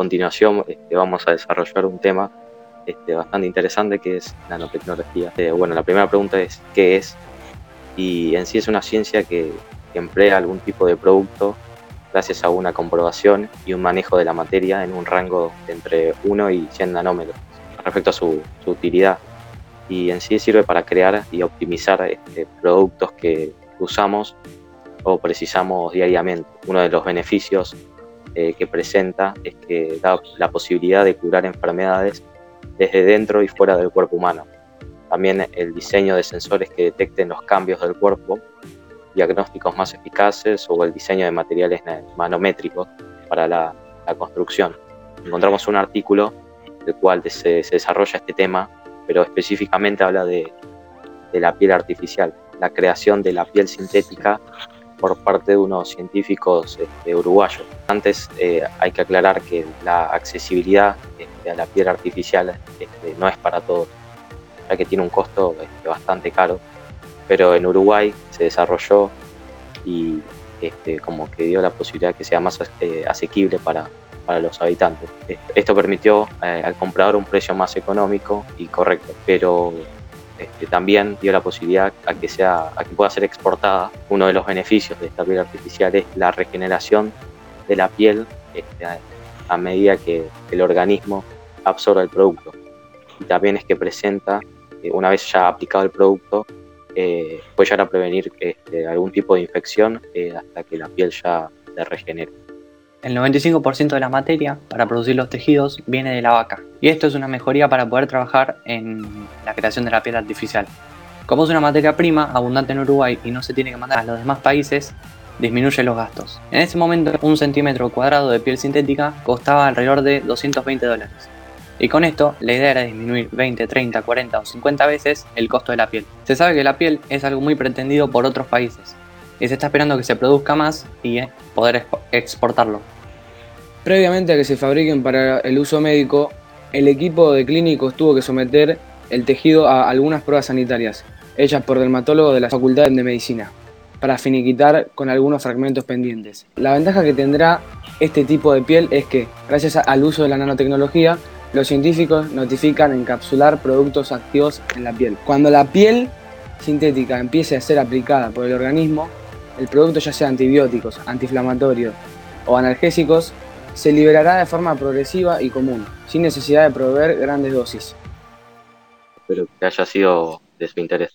continuación este, vamos a desarrollar un tema este, bastante interesante que es nanotecnología. Eh, bueno, la primera pregunta es ¿qué es? Y en sí es una ciencia que, emplea algún tipo de producto gracias a una comprobación y un manejo de la materia en un rango entre 1 y 100 nanómetros respecto a su, utilidad. Y en sí sirve para crear y optimizar este, productos que usamos o precisamos diariamente. Uno de los beneficios eh, que presenta es que da la posibilidad de curar enfermedades desde dentro y fuera del cuerpo humano. También el diseño de sensores que detecten los cambios del cuerpo, diagnósticos más eficaces o el diseño de materiales manométricos para la, construcción. Encontramos un artículo del cual se, desarrolla este tema, pero específicamente habla de, de la piel artificial, la creación de la piel sintética por parte de unos científicos este, uruguayos. Antes eh, hay que aclarar que la accesibilidad este, a la piel artificial este, no es para todos, ya que tiene un costo bastante caro, pero en Uruguay se desarrolló y como que dio la posibilidad que sea más eh, asequible para, para los habitantes. Esto permitió eh, al comprador un precio más económico y correcto, pero este, también dio la posibilidad a que, sea, a que pueda ser exportada. Uno de los beneficios de esta piel artificial es la regeneración de la piel este, a, medida que el organismo absorbe el producto. Y también es que presenta, eh, una vez ya aplicado el producto, eh, puede llegar a prevenir este, algún tipo de infección eh, hasta que la piel ya se regenere. El 95% de la materia para producir los tejidos viene de la vaca, y esto es una mejoría para poder trabajar en la creación de la piel artificial. Como es una materia prima abundante en Uruguay y no se tiene que mandar a los demás países, disminuye los gastos. En ese momento, un centímetro cuadrado de piel sintética costaba alrededor de 220 dólares. Y con esto, la idea era disminuir 20, 30, 40 o 50 veces el costo de la piel. Se sabe que la piel es algo muy pretendido por otros países, y se está esperando que se produzca más y eh, poder exportarlo. Previamente a que se fabriquen para el uso médico, el equipo de clínicos tuvo que someter el tejido a algunas pruebas sanitarias, hechas por dermatólogos de la Facultad de Medicina, para finiquitar con algunos fragmentos pendientes. La ventaja que tendrá este tipo de piel es que, gracias al uso de la nanotecnología, los científicos notifican encapsular productos activos en la piel. Cuando la piel sintética empiece a ser aplicada por el organismo, el producto ya sea antibióticos, antiinflamatorios o analgésicos, se liberará de forma progresiva y común, sin necesidad de proveer grandes dosis. Espero que haya sido de su interés.